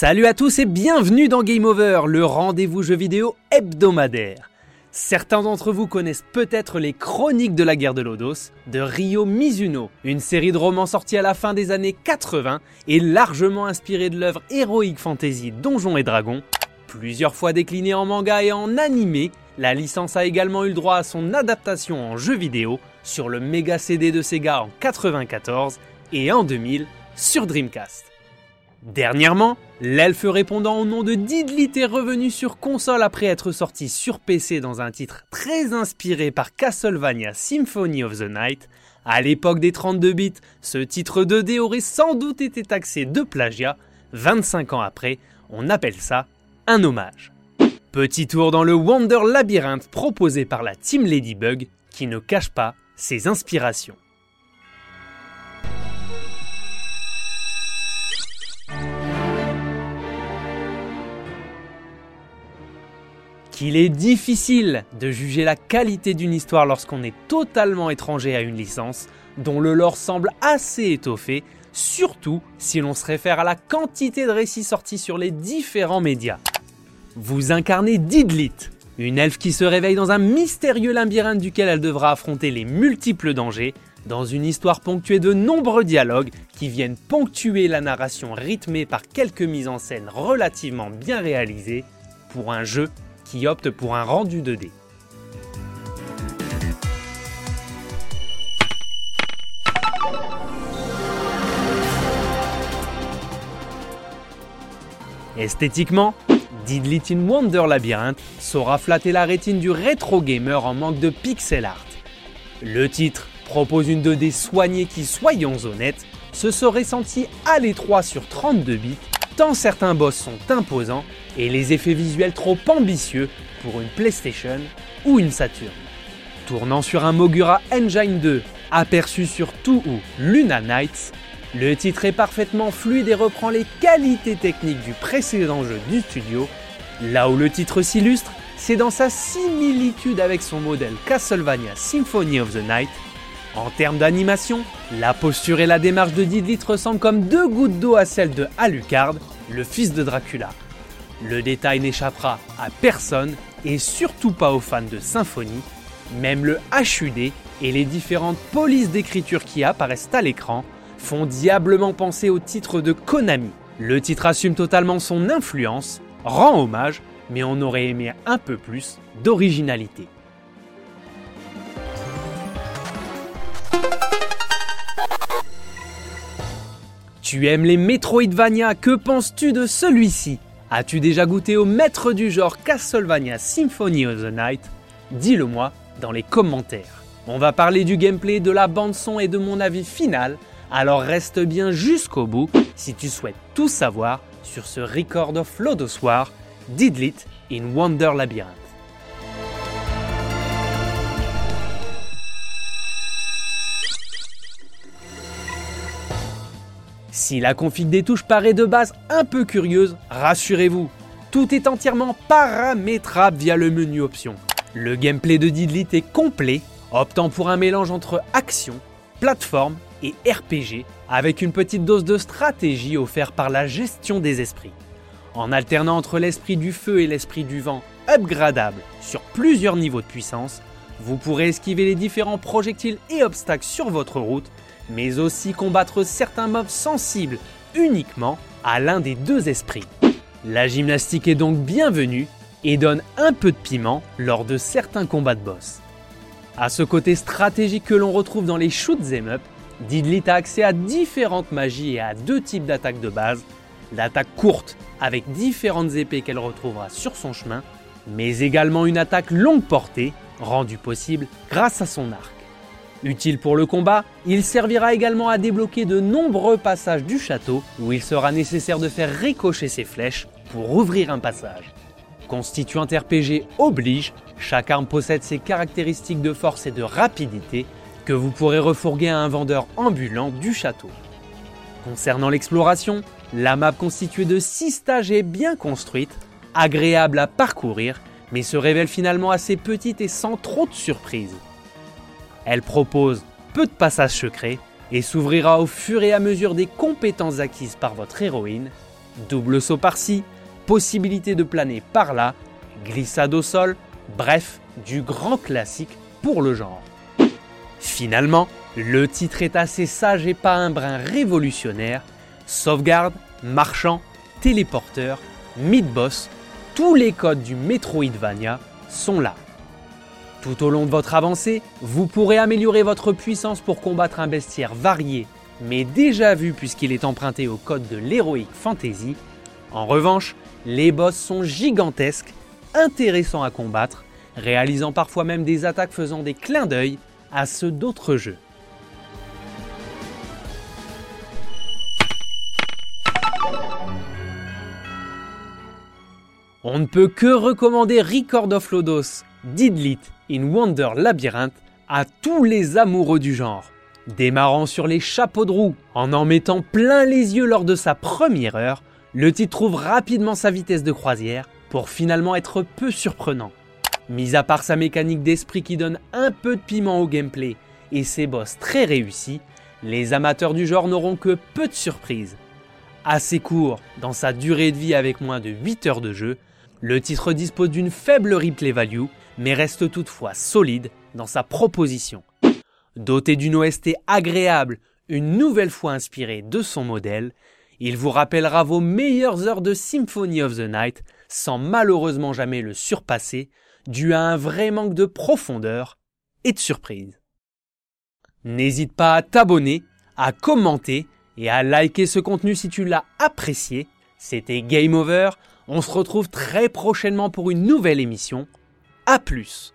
Salut à tous et bienvenue dans Game Over, le rendez-vous jeu vidéo hebdomadaire. Certains d'entre vous connaissent peut-être les Chroniques de la guerre de Lodos de Ryo Mizuno, une série de romans sortis à la fin des années 80 et largement inspirée de l'œuvre héroïque fantasy Donjons et Dragons. Plusieurs fois déclinée en manga et en animé, la licence a également eu le droit à son adaptation en jeu vidéo sur le Mega CD de Sega en 94 et en 2000 sur Dreamcast. Dernièrement, l'elfe répondant au nom de Didlit est revenu sur console après être sorti sur PC dans un titre très inspiré par Castlevania Symphony of the Night. À l'époque des 32 bits, ce titre 2D aurait sans doute été taxé de plagiat. 25 ans après, on appelle ça un hommage. Petit tour dans le Wonder Labyrinth proposé par la Team Ladybug qui ne cache pas ses inspirations. Qu'il est difficile de juger la qualité d'une histoire lorsqu'on est totalement étranger à une licence, dont le lore semble assez étoffé, surtout si l'on se réfère à la quantité de récits sortis sur les différents médias. Vous incarnez Didlit, une elfe qui se réveille dans un mystérieux labyrinthe duquel elle devra affronter les multiples dangers, dans une histoire ponctuée de nombreux dialogues qui viennent ponctuer la narration rythmée par quelques mises en scène relativement bien réalisées, pour un jeu qui opte pour un rendu 2D. Esthétiquement, Didlit in Wonder Labyrinth saura flatter la rétine du rétro gamer en manque de pixel art. Le titre propose une 2D soignée qui, soyons honnêtes, se serait senti à l'étroit sur 32 bits tant certains boss sont imposants et les effets visuels trop ambitieux pour une PlayStation ou une Saturn. Tournant sur un Mogura Engine 2 aperçu sur tout ou Luna Nights, le titre est parfaitement fluide et reprend les qualités techniques du précédent jeu du studio. Là où le titre s'illustre, c'est dans sa similitude avec son modèle Castlevania Symphony of the Night. En termes d'animation, la posture et la démarche de Didlit ressemblent comme deux gouttes d'eau à celle de Alucard, le fils de Dracula. Le détail n'échappera à personne et surtout pas aux fans de Symphonie. Même le HUD et les différentes polices d'écriture qui apparaissent à l'écran font diablement penser au titre de Konami. Le titre assume totalement son influence, rend hommage, mais on aurait aimé un peu plus d'originalité. Tu aimes les Metroidvania, que penses-tu de celui-ci? As-tu déjà goûté au maître du genre Castlevania Symphony of the Night? Dis-le moi dans les commentaires. On va parler du gameplay, de la bande son et de mon avis final, alors reste bien jusqu'au bout si tu souhaites tout savoir sur ce Record of Lodoswar, Didlit in Wonder Labyrinth. Si la config des touches paraît de base un peu curieuse, rassurez-vous, tout est entièrement paramétrable via le menu options. Le gameplay de Didlit est complet, optant pour un mélange entre action, plateforme et RPG, avec une petite dose de stratégie offerte par la gestion des esprits. En alternant entre l'esprit du feu et l'esprit du vent, upgradable sur plusieurs niveaux de puissance, vous pourrez esquiver les différents projectiles et obstacles sur votre route mais aussi combattre certains mobs sensibles uniquement à l'un des deux esprits. La gymnastique est donc bienvenue et donne un peu de piment lors de certains combats de boss. À ce côté stratégique que l'on retrouve dans les shoots em up, a accès à différentes magies et à deux types d'attaques de base. L'attaque courte avec différentes épées qu'elle retrouvera sur son chemin, mais également une attaque longue portée rendue possible grâce à son arc. Utile pour le combat, il servira également à débloquer de nombreux passages du château où il sera nécessaire de faire ricocher ses flèches pour ouvrir un passage. Constituant RPG oblige, chaque arme possède ses caractéristiques de force et de rapidité que vous pourrez refourguer à un vendeur ambulant du château. Concernant l'exploration, la map constituée de 6 stages est bien construite, agréable à parcourir, mais se révèle finalement assez petite et sans trop de surprises. Elle propose peu de passages secrets et s'ouvrira au fur et à mesure des compétences acquises par votre héroïne. double saut par-ci, possibilité de planer par-là, glissade au sol, bref, du grand classique pour le genre. Finalement, le titre est assez sage et pas un brin révolutionnaire. Sauvegarde, marchand, téléporteur, mid-boss, tous les codes du Metroidvania sont là. Tout au long de votre avancée, vous pourrez améliorer votre puissance pour combattre un bestiaire varié, mais déjà vu puisqu'il est emprunté au code de l'Heroic Fantasy. En revanche, les boss sont gigantesques, intéressants à combattre, réalisant parfois même des attaques faisant des clins d'œil à ceux d'autres jeux. On ne peut que recommander Record of Lodos, Didlit in Wonder Labyrinth à tous les amoureux du genre. Démarrant sur les chapeaux de roue, en en mettant plein les yeux lors de sa première heure, le titre trouve rapidement sa vitesse de croisière pour finalement être peu surprenant. Mis à part sa mécanique d'esprit qui donne un peu de piment au gameplay et ses boss très réussis, les amateurs du genre n'auront que peu de surprises. Assez court dans sa durée de vie avec moins de 8 heures de jeu, le titre dispose d'une faible replay value, mais reste toutefois solide dans sa proposition. Doté d'une OST agréable, une nouvelle fois inspirée de son modèle, il vous rappellera vos meilleures heures de Symphony of the Night sans malheureusement jamais le surpasser, dû à un vrai manque de profondeur et de surprise. N'hésite pas à t'abonner, à commenter et à liker ce contenu si tu l'as apprécié. C'était Game Over. On se retrouve très prochainement pour une nouvelle émission. A plus